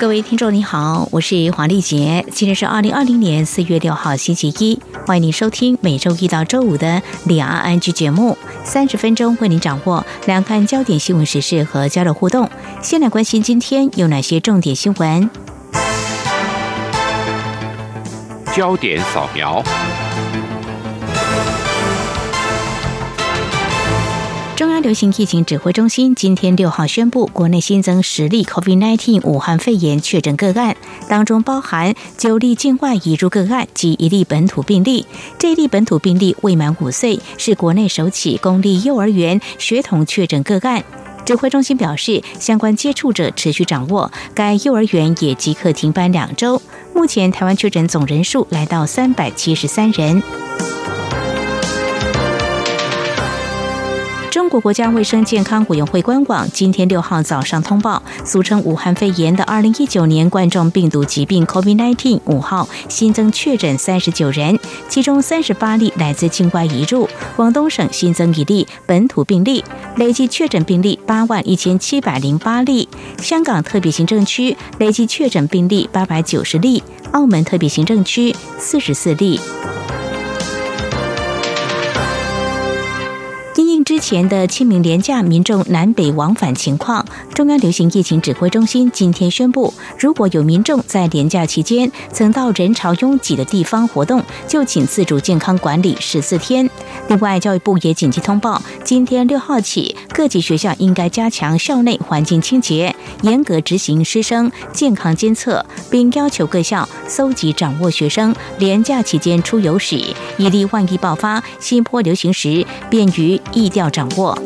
各位听众，你好，我是黄丽杰。今天是二零二零年四月六号，星期一，欢迎您收听每周一到周五的两岸安居节目，三十分钟为您掌握两岸焦点新闻时事和交流互动。先来关心今天有哪些重点新闻？焦点扫描。中央流行疫情指挥中心今天六号宣布，国内新增十例 COVID-19 武汉肺炎确诊个案，当中包含九例境外移入个案及一例本土病例。这一例本土病例未满五岁，是国内首起公立幼儿园学童确诊个案。指挥中心表示，相关接触者持续掌握，该幼儿园也即刻停班两周。目前台湾确诊总人数来到三百七十三人。中国国家卫生健康委员会官网今天六号早上通报，俗称武汉肺炎的二零一九年冠状病毒疾病 COVID-19 五号新增确诊三十九人，其中三十八例来自境外移入。广东省新增一例本土病例，累计确诊病例八万一千七百零八例。香港特别行政区累计确诊病例八百九十例，澳门特别行政区四十四例。前的清明廉假，民众南北往返情况，中央流行疫情指挥中心今天宣布，如果有民众在廉假期间曾到人潮拥挤的地方活动，就请自主健康管理十四天。另外，教育部也紧急通报，今天六号起，各级学校应该加强校内环境清洁，严格执行师生健康监测，并要求各校搜集掌握学生廉假期间出游史，以利万一爆发新波流行时，便于易。掌握。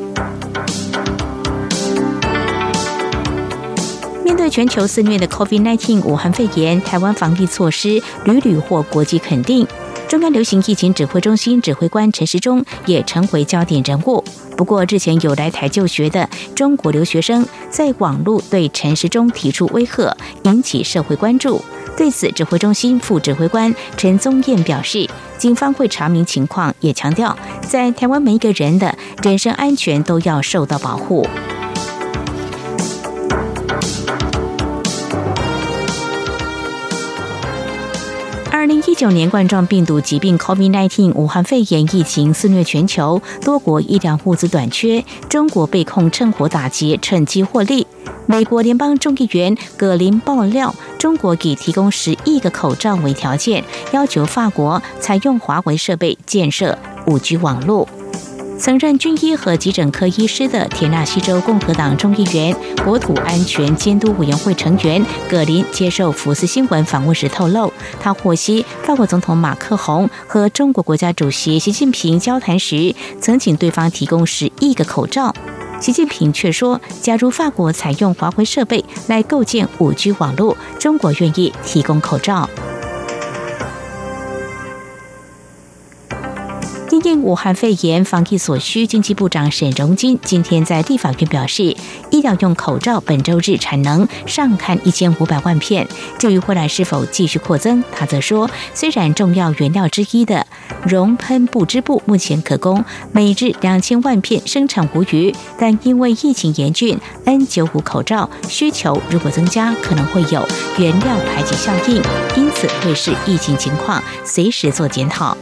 面对全球肆虐的 COVID-19 武汉肺炎，台湾防疫措施屡屡获国际肯定。中央流行疫情指挥中心指挥官陈时中也成为焦点人物。不过，之前有来台就学的中国留学生在网络对陈时中提出威吓，引起社会关注。对此，指挥中心副指挥官陈宗彦表示，警方会查明情况，也强调，在台湾每一个人的人身安全都要受到保护。二零一九年冠状病毒疾病 （COVID-19） 武汉肺炎疫情肆虐全球，多国医疗物资短缺，中国被控趁火打劫，趁机获利。美国联邦众议员葛林爆料，中国以提供十亿个口罩为条件，要求法国采用华为设备建设五 G 网络。曾任军医和急诊科医师的田纳西州共和党众议员、国土安全监督委员会成员葛林接受福斯新闻访问时透露，他获悉法国总统马克宏和中国国家主席习近平交谈时，曾请对方提供十亿个口罩。习近平却说，假如法国采用华为设备来构建五 G 网络，中国愿意提供口罩。因武汉肺炎防疫所需，经济部长沈荣金今天在立法院表示，医疗用口罩本周日产能上看一千五百万片。至于未来是否继续扩增，他则说，虽然重要原料之一的熔喷布织布目前可供每日两千万片生产无虞，但因为疫情严峻，N 九五口罩需求如果增加，可能会有原料排挤效应，因此会视疫情情况随时做检讨。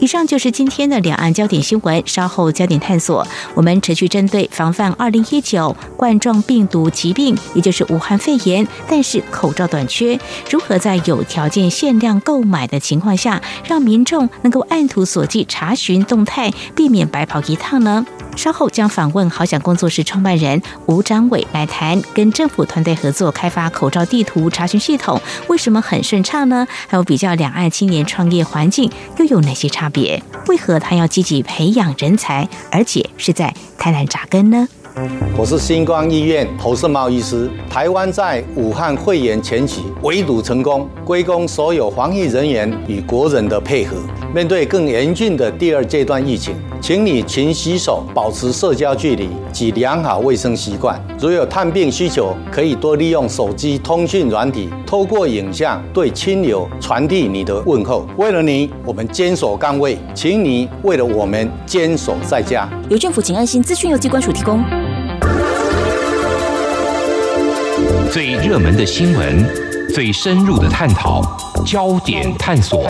以上就是今天的两岸焦点新闻。稍后焦点探索，我们持续针对防范二零一九冠状病毒疾病，也就是武汉肺炎，但是口罩短缺，如何在有条件限量购买的情况下，让民众能够按图索骥查询动态，避免白跑一趟呢？稍后将访问好想工作室创办人吴章伟来谈，跟政府团队合作开发口罩地图查询系统，为什么很顺畅呢？还有比较两岸青年创业环境又有哪些差别？为何他要积极培养人才，而且是在台南扎根呢？我是星光医院侯世茂医师。台湾在武汉肺炎前期围堵成功，归功所有防疫人员与国人的配合。面对更严峻的第二阶段疫情，请你勤洗手，保持社交距离及良好卫生习惯。如有探病需求，可以多利用手机通讯软体，透过影像对亲友传递你的问候。为了你，我们坚守岗位，请你为了我们坚守在家。由政府，请安心。资讯由机关署提供。最热门的新闻，最深入的探讨，焦点探索。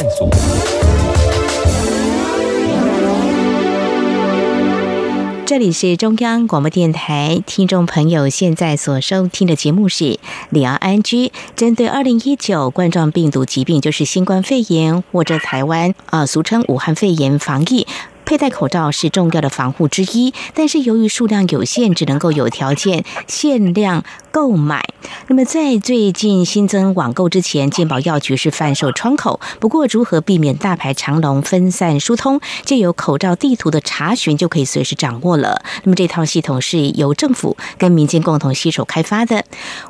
这里是中央广播电台，听众朋友现在所收听的节目是李昂安居，针对二零一九冠状病毒疾病，就是新冠肺炎或者台湾啊，俗称武汉肺炎防疫。佩戴口罩是重要的防护之一，但是由于数量有限，只能够有条件限量购买。那么在最近新增网购之前，健保药局是贩售窗口。不过，如何避免大排长龙、分散疏通，借由口罩地图的查询就可以随时掌握了。那么这套系统是由政府跟民间共同携手开发的。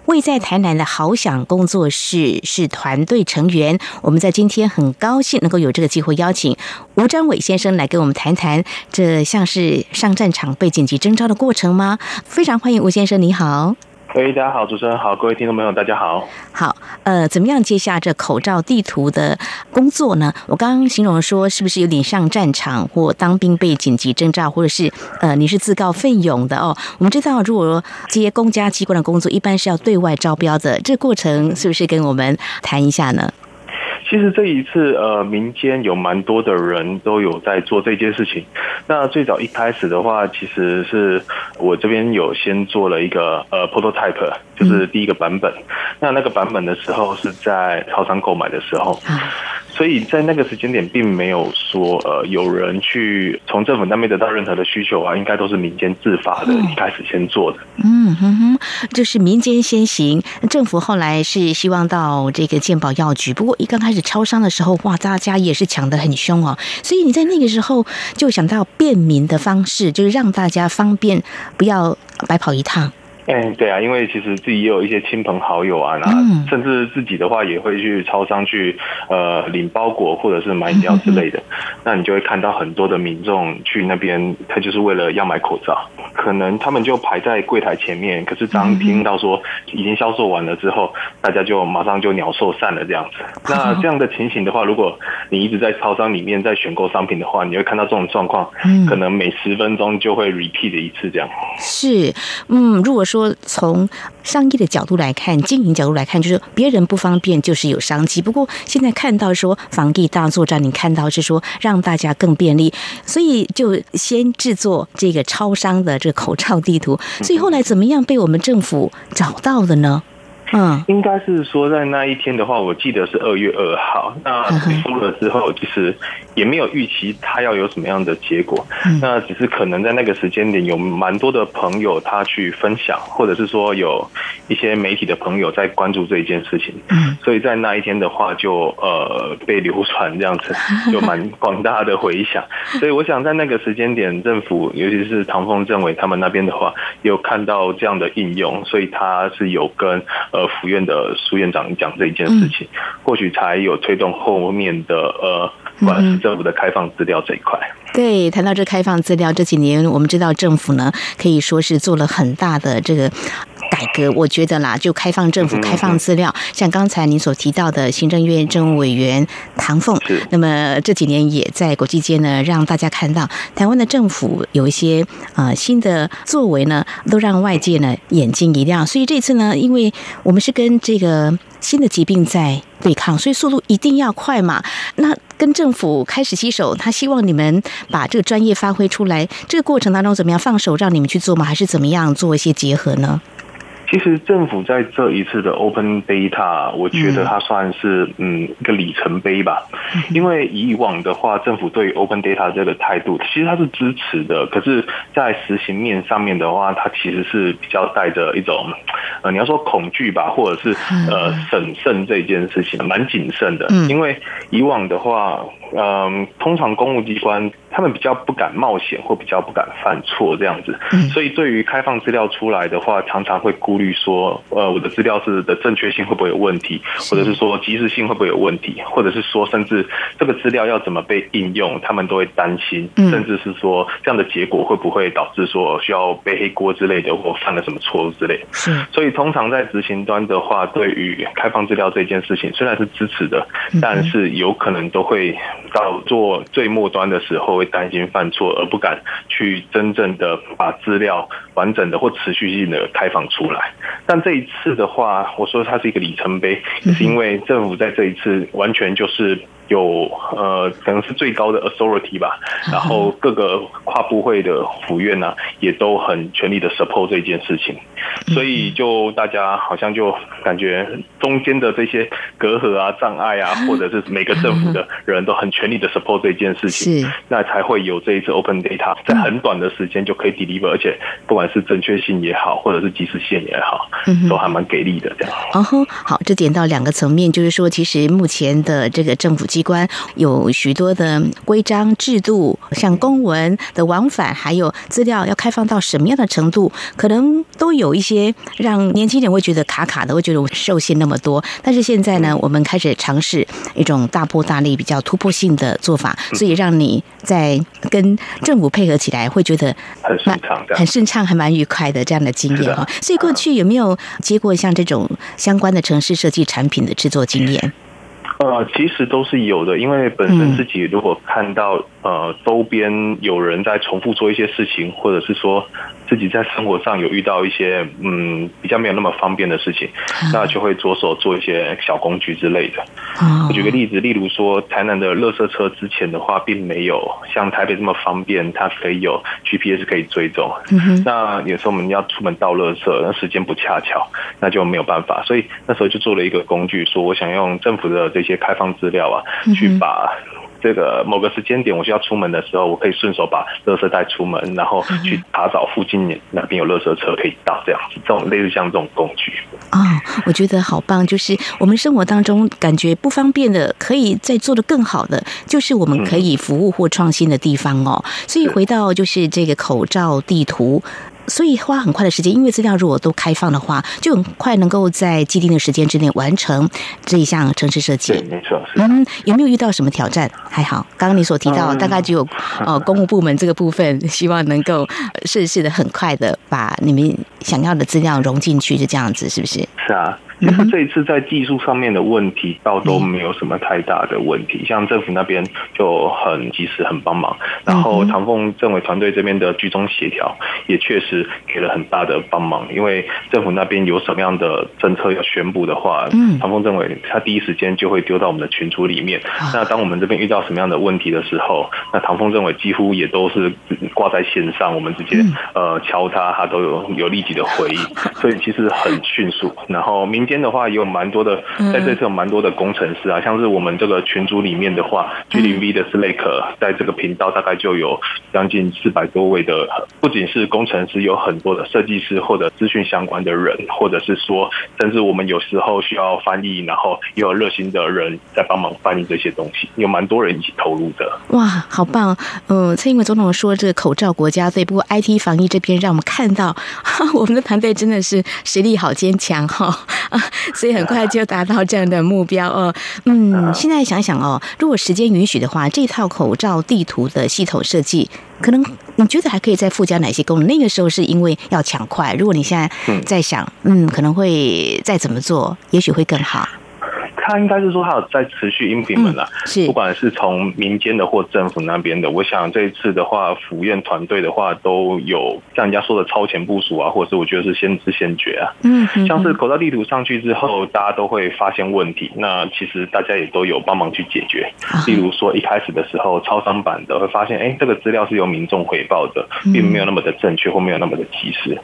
位在台南的好想工作室是团队成员。我们在今天很高兴能够有这个机会邀请吴章伟先生来跟我们谈。谈谈这像是上战场被紧急征召的过程吗？非常欢迎吴先生，你好。喂，大家好，主持人好，各位听众朋友，大家好。好，呃，怎么样接下这口罩地图的工作呢？我刚刚形容说，是不是有点上战场或当兵被紧急征召，或者是呃，你是自告奋勇的哦？我们知道，如果接公家机关的工作，一般是要对外招标的，这过程是不是跟我们谈一下呢？其实这一次，呃，民间有蛮多的人都有在做这件事情。那最早一开始的话，其实是我这边有先做了一个呃 prototype，就是第一个版本。那那个版本的时候是在超商购买的时候。所以在那个时间点，并没有说呃有人去从政府那边得到任何的需求啊，应该都是民间自发的，一开始先做的。嗯哼哼，就是民间先行，政府后来是希望到这个健保药局。不过一刚开始超商的时候，哇，大家也是抢得很凶哦。所以你在那个时候就想到便民的方式，就是让大家方便，不要白跑一趟。嗯，对啊，因为其实自己也有一些亲朋好友啊，那甚至自己的话也会去超商去呃领包裹或者是买饮料之类的，那你就会看到很多的民众去那边，他就是为了要买口罩，可能他们就排在柜台前面，可是当听到说已经销售完了之后，大家就马上就鸟兽散了这样子。那 这样的情形的话，如果你一直在超商里面在选购商品的话，你会看到这种状况，可能每十分钟就会 repeat 一次这样。是，嗯，如果说。说从商业的角度来看，经营角度来看，就是别人不方便就是有商机。不过现在看到说房地大作战，你看到是说让大家更便利，所以就先制作这个超商的这个口罩地图。所以后来怎么样被我们政府找到的呢？嗯，应该是说在那一天的话，我记得是二月二号。那推出了之后，其实也没有预期他要有什么样的结果。那只是可能在那个时间点，有蛮多的朋友他去分享，或者是说有一些媒体的朋友在关注这一件事情。嗯，所以在那一天的话，就呃被流传这样子，就蛮广大的回响。所以我想在那个时间点，政府尤其是唐凤政委他们那边的话，有看到这样的应用，所以他是有跟。呃，府院的苏院长讲这一件事情，或许才有推动后面的呃，管市政府的开放资料这一块。对，谈到这开放资料，这几年我们知道政府呢，可以说是做了很大的这个。改革，我觉得啦，就开放政府开放资料，像刚才您所提到的行政院政务委员唐凤，那么这几年也在国际间呢，让大家看到台湾的政府有一些呃新的作为呢，都让外界呢眼睛一亮。所以这次呢，因为我们是跟这个新的疾病在对抗，所以速度一定要快嘛。那跟政府开始携手，他希望你们把这个专业发挥出来。这个过程当中怎么样放手让你们去做吗？还是怎么样做一些结合呢？其实政府在这一次的 Open Data，我觉得它算是嗯一个里程碑吧。因为以往的话，政府对 Open Data 这个态度，其实它是支持的。可是，在实行面上面的话，它其实是比较带着一种呃，你要说恐惧吧，或者是呃审慎这件事情，蛮谨慎的。因为以往的话，嗯，通常公务机关。他们比较不敢冒险，或比较不敢犯错这样子。所以对于开放资料出来的话，常常会顾虑说，呃，我的资料是的正确性会不会有问题，或者是说及时性会不会有问题，或者是说甚至这个资料要怎么被应用，他们都会担心，甚至是说这样的结果会不会导致说需要背黑锅之类的，或犯了什么错误之类。是。所以通常在执行端的话，对于开放资料这件事情，虽然是支持的，但是有可能都会到做最末端的时候，会担心犯错，而不敢去真正的把资料完整的或持续性的开放出来。但这一次的话，我说它是一个里程碑，是因为政府在这一次完全就是。有呃，可能是最高的 authority 吧，然后各个跨部会的府院呢，也都很全力的 support 这件事情，所以就大家好像就感觉中间的这些隔阂啊、障碍啊，或者是每个政府的人都很全力的 support 这件事情，那才会有这一次 open data 在很短的时间就可以 deliver，而且不管是正确性也好，或者是及时性也好，都还蛮给力的这样。哦吼，好，这点到两个层面，就是说，其实目前的这个政府机关有许多的规章制度，像公文的往返，还有资料要开放到什么样的程度，可能都有一些让年轻人会觉得卡卡的，会觉得我受限那么多。但是现在呢，我们开始尝试一种大破大立、比较突破性的做法，所以让你在跟政府配合起来，会觉得很顺畅，很顺畅，还蛮愉快的这样的经验哈。所以过去有没有接过像这种相关的城市设计产品的制作经验？呃，其实都是有的，因为本身自己如果看到呃周边有人在重复做一些事情，或者是说。自己在生活上有遇到一些嗯比较没有那么方便的事情，那就会着手做一些小工具之类的。我举个例子，例如说台南的垃圾车之前的话，并没有像台北这么方便，它可以有 GPS 可以追踪。那有时候我们要出门倒垃圾，那时间不恰巧，那就没有办法。所以那时候就做了一个工具，说我想用政府的这些开放资料啊，去把。这个某个时间点，我需要出门的时候，我可以顺手把垃圾带出门，然后去查找附近哪边有垃圾车可以到，这样子，这种类似像这种工具。哦，我觉得好棒，就是我们生活当中感觉不方便的，可以再做的更好的，就是我们可以服务或创新的地方哦。所以回到就是这个口罩地图。所以花很快的时间，因为资料如果都开放的话，就很快能够在既定的时间之内完成这一项城市设计。对，没错。嗯，有没有遇到什么挑战？还好，刚刚你所提到，大概只有呃公务部门这个部分，希望能够顺势的很快的把你们想要的资料融进去，就这样子，是不是？是啊。其实这一次在技术上面的问题倒都没有什么太大的问题，像政府那边就很及时很帮忙，然后唐凤政委团队这边的居中协调也确实给了很大的帮忙，因为政府那边有什么样的政策要宣布的话，唐凤政委他第一时间就会丢到我们的群组里面。那当我们这边遇到什么样的问题的时候，那唐凤政委几乎也都是挂在线上，我们直接呃敲他，他都有有立即的回应，所以其实很迅速。然后明。间的话也有蛮多的，在这次有蛮多的工程师啊，像是我们这个群组里面的话，G 零 V 的 Slack 在这个频道大概就有将近四百多位的，不仅是工程师，有很多的设计师或者资讯相关的人，或者是说，甚至我们有时候需要翻译，然后也有热心的人在帮忙翻译这些东西，有蛮多人一起投入的。哇，好棒！嗯，蔡英文总统说这个口罩国家队，不过 IT 防疫这边让我们看到，我们的团队真的是实力好坚强哈。所以很快就达到这样的目标哦。嗯，现在想想哦，如果时间允许的话，这套口罩地图的系统设计，可能你觉得还可以再附加哪些功能？那个时候是因为要抢快。如果你现在在想，嗯，可能会再怎么做，也许会更好。他应该是说他有在持续应聘们了，是不管是从民间的或政府那边的，我想这一次的话，府院团队的话都有像人家说的超前部署啊，或者是我觉得是先知先觉啊。嗯，像是口罩地图上去之后，大家都会发现问题，那其实大家也都有帮忙去解决。例如说一开始的时候，超商版的会发现，哎，这个资料是由民众回报的，并没有那么的正确或没有那么的及时。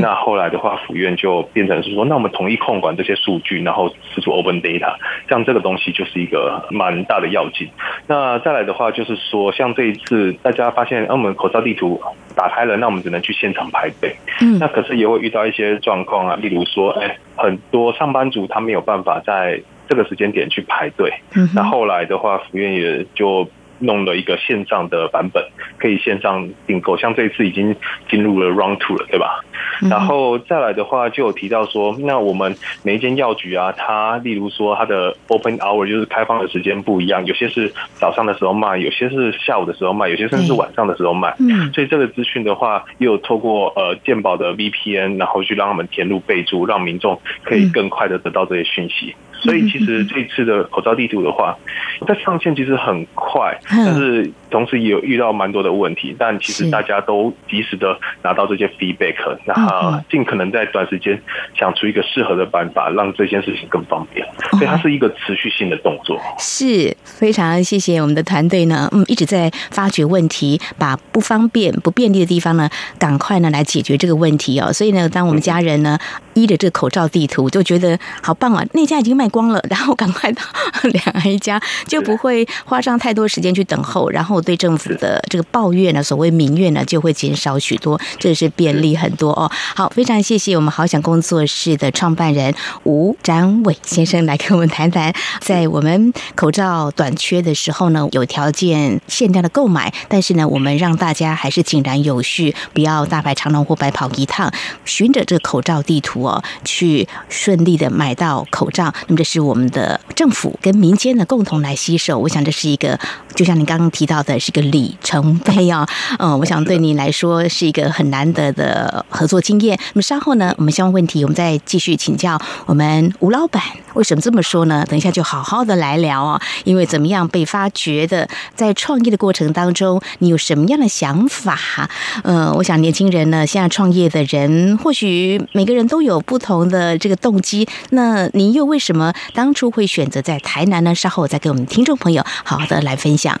那后来的话，府院就变成是说，那我们统一控管这些数据，然后使出 open data。像这个东西就是一个蛮大的要紧。那再来的话，就是说，像这一次大家发现，啊我们口罩地图打开了，那我们只能去现场排队。嗯，那可是也会遇到一些状况啊，例如说，哎，很多上班族他没有办法在这个时间点去排队。嗯，那后来的话，福院也就弄了一个线上的版本，可以线上订购。像这一次已经进入了 Round Two 了，对吧？然后再来的话，就有提到说，那我们每一间药局啊，它例如说它的 Open Hour 就是开放的时间不一样，有些是早上的时候卖，有些是下午的时候卖，有些甚至是晚上的时候卖。嗯，所以这个资讯的话，又有透过呃健保的 VPN，然后去让他们填入备注，让民众可以更快的得到这些讯息。所以其实这次的口罩地图的话，在上线其实很快，但是同时也有遇到蛮多的问题。但其实大家都及时的拿到这些 feedback，然后尽可能在短时间想出一个适合的办法，让这件事情更方便。所以它是一个持续性的动作。是非常谢谢我们的团队呢，嗯，一直在发掘问题，把不方便、不便利的地方呢，赶快呢来解决这个问题哦。所以呢，当我们家人呢依着这个口罩地图，就觉得好棒啊！那家已经卖。光了，然后赶快到 两岸家，就不会花上太多时间去等候，然对政府的这个抱怨呢，所谓民怨呢，就会减少许多，这是便利很多哦。好，非常谢谢我们好想工作室的创办人吴展伟先生来跟我们谈谈，在我们口罩短缺的时候呢，有条件限量的购买，但是呢，我们让大家还是井然有序，不要大排长龙或白跑一趟，循着这个口罩地图哦，去顺利的买到口罩。那么这是我们的政府跟民间的共同来携手，我想这是一个，就像你刚刚提到，的是个里程碑啊。嗯，我想对你来说是一个很难得的合作经验。那么稍后呢，我们相关问题，我们再继续请教我们吴老板。为什么这么说呢？等一下就好好的来聊啊。因为怎么样被发掘的，在创业的过程当中，你有什么样的想法？呃，我想年轻人呢，现在创业的人，或许每个人都有不同的这个动机。那您又为什么？当初会选择在台南呢？稍后再给我们听众朋友好好的来分享。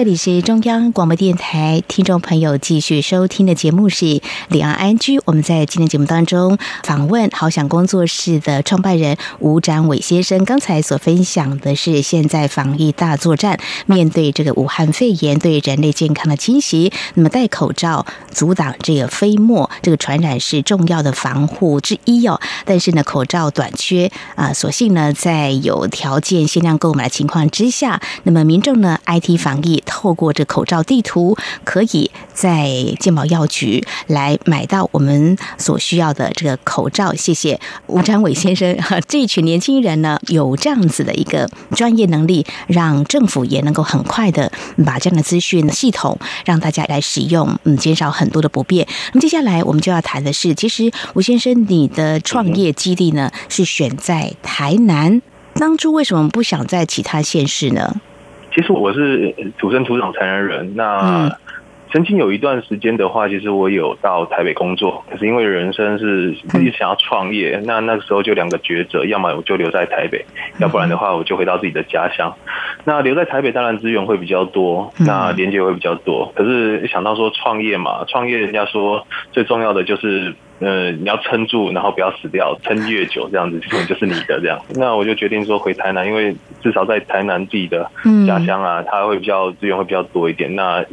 这里是中央广播电台，听众朋友继续收听的节目是《两岸安居》。我们在今天节目当中访问好想工作室的创办人吴展伟先生。刚才所分享的是现在防疫大作战，面对这个武汉肺炎对人类健康的侵袭，那么戴口罩阻挡这个飞沫这个传染是重要的防护之一哦。但是呢，口罩短缺啊，所幸呢，在有条件限量购买的情况之下，那么民众呢，IT 防疫。透过这口罩地图，可以在健保药局来买到我们所需要的这个口罩。谢谢吴展伟先生，这群年轻人呢有这样子的一个专业能力，让政府也能够很快的把这样的资讯系统让大家来使用，嗯，减少很多的不便。那么接下来我们就要谈的是，其实吴先生你的创业基地呢是选在台南，当初为什么不想在其他县市呢？其实我是土生土长台南人，那曾经有一段时间的话，其实我有到台北工作，可是因为人生是自己想要创业，那那个时候就两个抉择，要么我就留在台北，要不然的话我就回到自己的家乡。那留在台北当然资源会比较多，那连接会比较多，可是想到说创业嘛，创业人家说最重要的就是。呃，你要撑住，然后不要死掉，撑越久这样子，可能就是你的这样。那我就决定说回台南，因为至少在台南自己的家乡啊，它会比较资源会比较多一点。那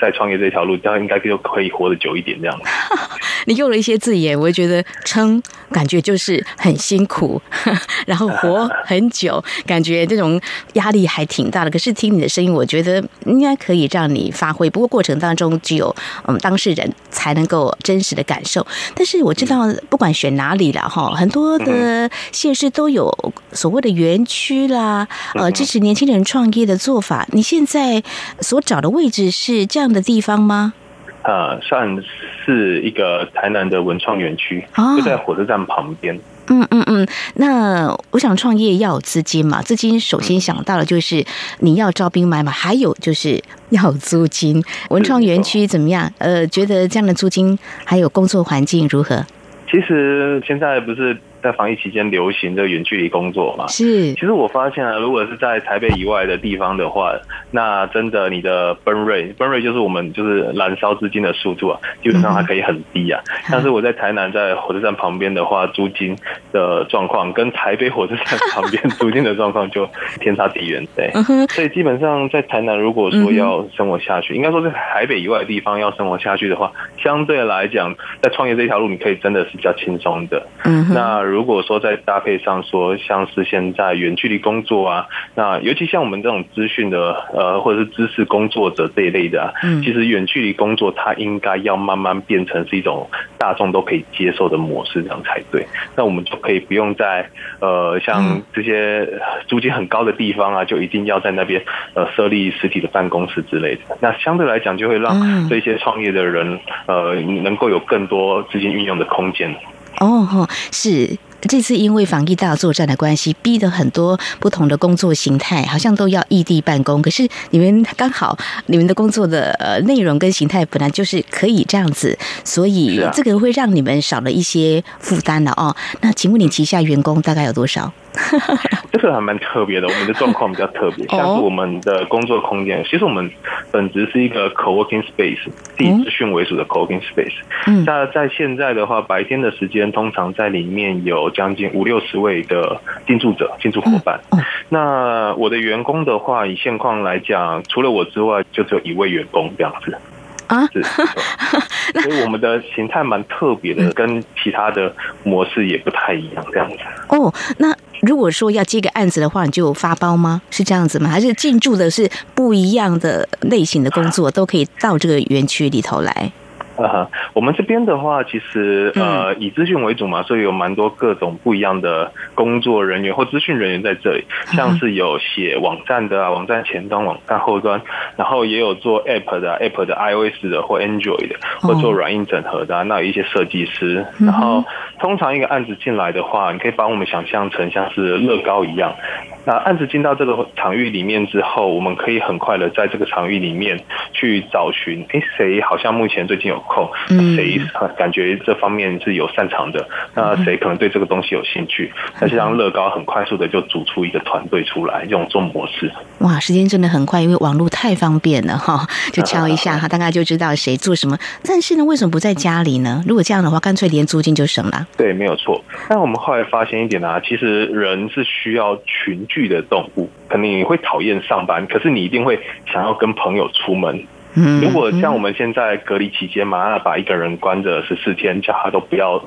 在创业这条路，这样应该就可以活得久一点这样。你用了一些字眼，我觉得撑，感觉就是很辛苦，然后活很久，感觉这种压力还挺大的。可是听你的声音，我觉得应该可以让你发挥。不过过程当中只有嗯当事人才能够真实的感受。但是我知道，不管选哪里了哈，很多的县市都有所谓的园区啦，呃，支持年轻人创业的做法。你现在所找的位置是这样的地方吗？呃，算是一个台南的文创园区，就在火车站旁边。嗯嗯嗯，那我想创业要有资金嘛，资金首先想到的就是你要招兵买马，还有就是要租金。文创园区怎么样？呃，觉得这样的租金还有工作环境如何？其实现在不是在防疫期间流行的远距离工作嘛。是，其实我发现啊，如果是在台北以外的地方的话，那真的你的 burn rate，burn rate 就是我们就是燃烧资金的速度啊，基本上还可以很低啊。但是我在台南，在火车站旁边的话，租金的状况跟台北火车站旁边租金的状况就天差地远，对。所以基本上在台南，如果说要生活下去，应该说在台北以外的地方要生活下去的话，相对来讲，在创业这条路，你可以真的是比较轻松的。嗯。那如果说在搭配上说，像是现在远距离工作啊，那尤其像我们这种资讯的呃，或者是知识工作者这一类的，嗯，其实远距离工作它应该要慢慢变成是一种大众都可以接受的模式，这样才对。那我们就可以不用在呃像这些租金很高的地方啊，就一定要在那边呃设立实体的办公室之类的。那相对来讲，就会让这些创业的人呃能够有更多资金运用的空间。哦，是。这次因为防疫大作战的关系，逼得很多不同的工作形态好像都要异地办公。可是你们刚好，你们的工作的呃内容跟形态本来就是可以这样子，所以这个会让你们少了一些负担了哦。那请问你旗下员工大概有多少？这个还蛮特别的，我们的状况比较特别，像是我们的工作空间，其实我们本质是一个 co-working space，以资讯为主的 co-working space。那在现在的话，白天的时间通常在里面有将近五六十位的进驻者、进驻伙伴。那我的员工的话，以现况来讲，除了我之外，就只有一位员工这样子。啊，是，所以我们的形态蛮特别的，跟其他的模式也不太一样，这样子。哦，那如果说要接个案子的话，你就发包吗？是这样子吗？还是进驻的是不一样的类型的工作，都可以到这个园区里头来？啊，我们这边的话，其实呃以资讯为主嘛，所以有蛮多各种不一样的工作人员或资讯人员在这里，像是有写网站的啊，网站前端、网站后端，然后也有做 App 的，App 的 iOS 的或 Android 的，或做软硬整合的，那有一些设计师。然后通常一个案子进来的话，你可以把我们想象成像是乐高一样。那案子进到这个场域里面之后，我们可以很快的在这个场域里面去找寻，哎，谁好像目前最近有空，谁感觉这方面是有擅长的，那谁可能对这个东西有兴趣，那就让乐高很快速的就组出一个团队出来，用这种模式。哇，时间真的很快，因为网络太方便了哈，就敲一下 哈，大概就知道谁做什么。但是呢，为什么不在家里呢？如果这样的话，干脆连租金就省了。对，没有错。但我们后来发现一点啊，其实人是需要群。聚的动物，可能你会讨厌上班，可是你一定会想要跟朋友出门。如果像我们现在隔离期间嘛，那把一个人关着十四天，叫他都不要。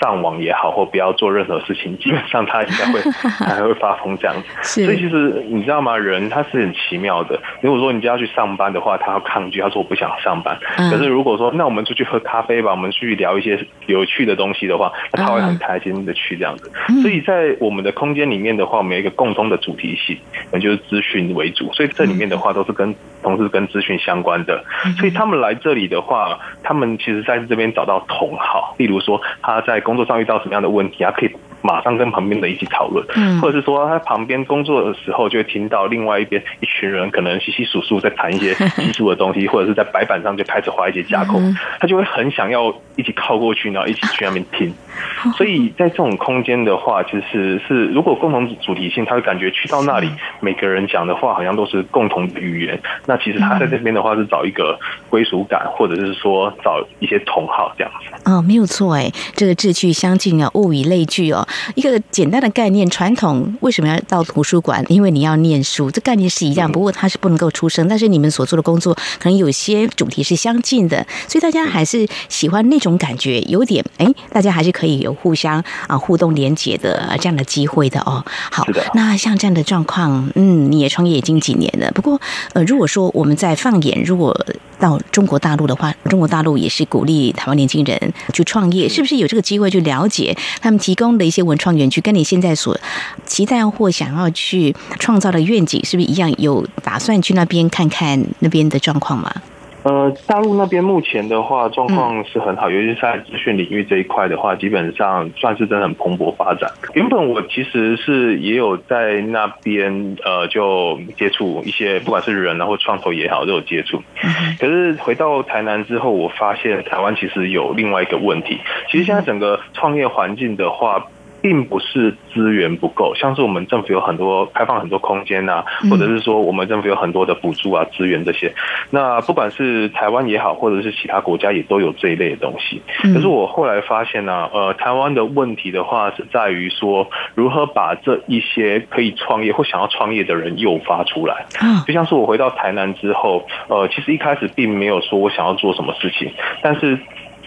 上网也好，或不要做任何事情，基本上他应该会 还会发疯这样子。所以其实你知道吗？人他是很奇妙的。如果说你就要去上班的话，他要抗拒，他说我不想上班。可是如果说那我们出去喝咖啡吧，我们去聊一些有趣的东西的话，那他会很开心的去这样子。所以在我们的空间里面的话，我们有一个共通的主题性，那就是资讯为主。所以这里面的话都是跟同事跟资讯相关的。所以他们来这里的话，他们其实在这边找到同好，例如说他在。工作上遇到什么样的问题啊？可以。马上跟旁边的一起讨论，或者是说他旁边工作的时候，就会听到另外一边一群人可能稀稀疏疏在谈一些技术的东西，或者是在白板上就开始画一些架构，他就会很想要一起靠过去，然后一起去那边听。所以在这种空间的话，其实是如果共同主题性，他会感觉去到那里，每个人讲的话好像都是共同的语言。那其实他在这边的话是找一个归属感，或者是说找一些同好这样子。哦，没有错哎，这个志趣相近啊，物以类聚哦。一个简单的概念，传统为什么要到图书馆？因为你要念书，这概念是一样。不过它是不能够出声，但是你们所做的工作可能有些主题是相近的，所以大家还是喜欢那种感觉，有点哎，大家还是可以有互相啊互动连接的这样的机会的哦。好，那像这样的状况，嗯，你也创业已经几年了。不过呃，如果说我们在放眼，如果到中国大陆的话，中国大陆也是鼓励台湾年轻人去创业，是不是有这个机会去了解他们提供的一些文创园区，跟你现在所期待或想要去创造的愿景是不是一样？有打算去那边看看那边的状况吗？呃，大陆那边目前的话状况是很好，尤其是在资讯领域这一块的话，基本上算是真的很蓬勃发展。原本我其实是也有在那边呃，就接触一些不管是人然后创投也好都有接触。可是回到台南之后，我发现台湾其实有另外一个问题，其实现在整个创业环境的话。并不是资源不够，像是我们政府有很多开放很多空间呐，或者是说我们政府有很多的补助啊、资源这些。那不管是台湾也好，或者是其他国家也都有这一类的东西。可是我后来发现呢，呃，台湾的问题的话是在于说，如何把这一些可以创业或想要创业的人诱发出来。就像是我回到台南之后，呃，其实一开始并没有说我想要做什么事情，但是。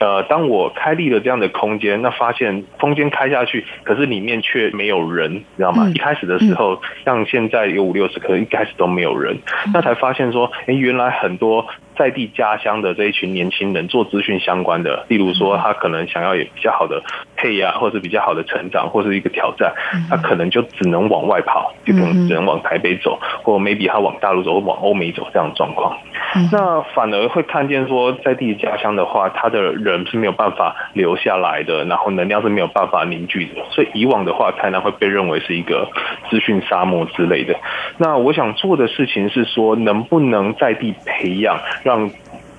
呃，当我开立了这样的空间，那发现空间开下去，可是里面却没有人，你知道吗？一开始的时候，像现在有五六十，可能一开始都没有人，那才发现说，哎，原来很多。在地家乡的这一群年轻人做资讯相关的，例如说他可能想要有比较好的配呀，或者比较好的成长，或是一个挑战，他可能就只能往外跑，就可能只能往台北走，或 maybe 他往大陆走，或往欧美走这样的状况。那反而会看见说，在地家乡的话，他的人是没有办法留下来的，然后能量是没有办法凝聚的。所以以往的话，台南会被认为是一个资讯沙漠之类的。那我想做的事情是说，能不能在地培养？让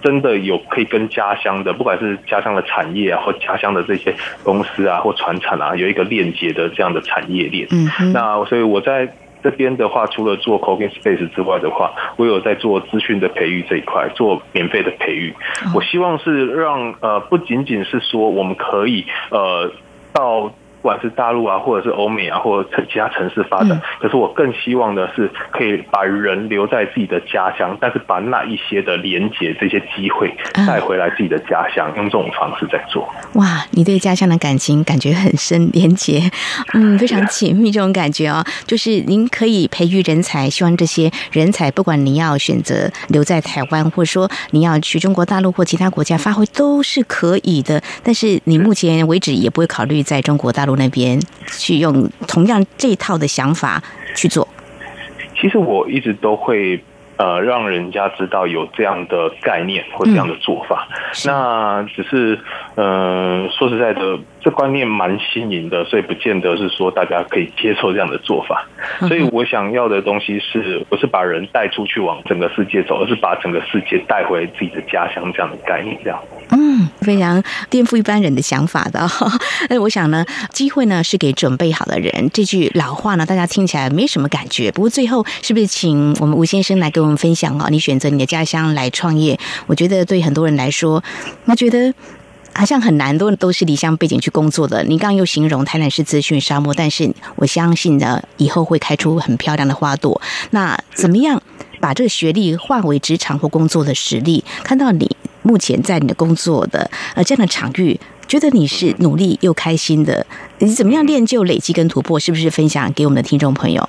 真的有可以跟家乡的，不管是家乡的产业啊，或家乡的这些公司啊，或传产啊，有一个链接的这样的产业链。嗯，那所以我在这边的话，除了做 Cooking Space 之外的话，我有在做资讯的培育这一块，做免费的培育。我希望是让呃，不仅仅是说我们可以呃到。不管是大陆啊，或者是欧美啊，或者其他城市发展，可是我更希望的是可以把人留在自己的家乡，但是把那一些的连接这些机会带回来自己的家乡，用这种方式在做。哇，你对家乡的感情感觉很深，连接，嗯，非常紧密这种感觉哦。就是您可以培育人才，希望这些人才，不管你要选择留在台湾，或者说你要去中国大陆或其他国家发挥，都是可以的。但是你目前为止也不会考虑在中国大陆。那边去用同样这一套的想法去做。其实我一直都会呃让人家知道有这样的概念或这样的做法。那只是嗯说实在的。这观念蛮新颖的，所以不见得是说大家可以接受这样的做法。所以我想要的东西是，不是把人带出去往整个世界走，而是把整个世界带回自己的家乡这样的概念。这样，嗯，非常颠覆一般人的想法的。那我想呢，机会呢是给准备好的人。这句老话呢，大家听起来没什么感觉。不过最后，是不是请我们吴先生来跟我们分享啊？你选择你的家乡来创业，我觉得对很多人来说，我觉得。好像很难，都都是离乡背景去工作的。你刚刚又形容台南是资讯沙漠，但是我相信呢，以后会开出很漂亮的花朵。那怎么样把这个学历化为职场或工作的实力？看到你目前在你的工作的呃这样的场域，觉得你是努力又开心的。你怎么样练就累积跟突破？是不是分享给我们的听众朋友？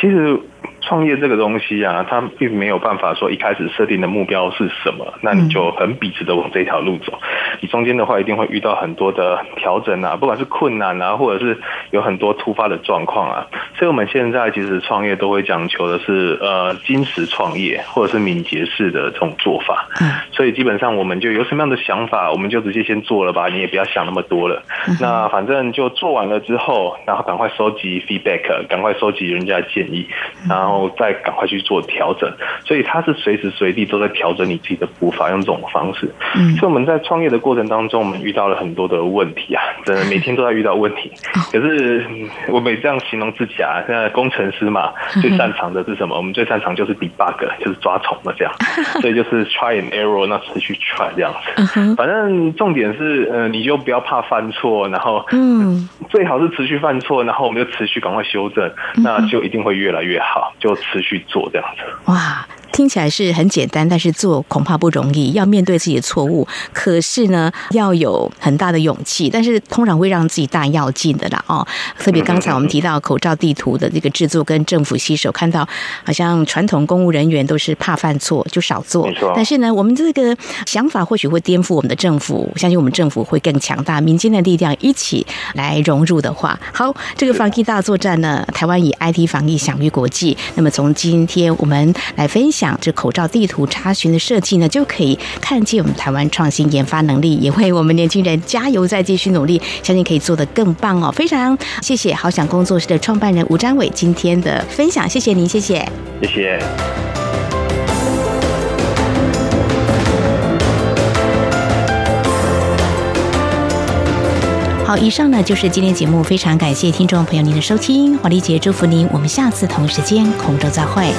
其实。创业这个东西啊，它并没有办法说一开始设定的目标是什么，那你就很笔直的往这条路走。你中间的话一定会遇到很多的调整啊，不管是困难啊，或者是有很多突发的状况啊。所以我们现在其实创业都会讲求的是呃，金石创业或者是敏捷式的这种做法。嗯。所以基本上我们就有什么样的想法，我们就直接先做了吧，你也不要想那么多了。那反正就做完了之后，然后赶快收集 feedback，赶快收集人家的建议，然后。再赶快去做调整，所以他是随时随地都在调整你自己的步伐，用这种方式。嗯，所以我们在创业的过程当中，我们遇到了很多的问题啊，真的每天都在遇到问题。可是我每这样形容自己啊，现在工程师嘛，最擅长的是什么？我们最擅长就是 debug，就是抓虫的这样。所以就是 try and error，那持续 try 这样子。反正重点是，呃，你就不要怕犯错，然后嗯，最好是持续犯错，然后我们就持续赶快修正，那就一定会越来越好。就持续做这样子。哇。听起来是很简单，但是做恐怕不容易。要面对自己的错误，可是呢，要有很大的勇气。但是通常会让自己大要进的啦哦。特别刚才我们提到口罩地图的这个制作，跟政府携手，看到好像传统公务人员都是怕犯错，就少做。但是呢，我们这个想法或许会颠覆我们的政府。相信我们政府会更强大，民间的力量一起来融入的话，好，这个防疫大作战呢，台湾以 IT 防疫享誉国际。那么从今天我们来分享。这口罩地图查询的设计呢，就可以看见我们台湾创新研发能力，也为我们年轻人加油，再继续努力，相信可以做得更棒哦！非常谢谢好想工作室的创办人吴张伟今天的分享，谢谢您，谢谢，谢谢。好，以上呢就是今天节目，非常感谢听众朋友您的收听，华丽姐祝福您，我们下次同一时间空中再会。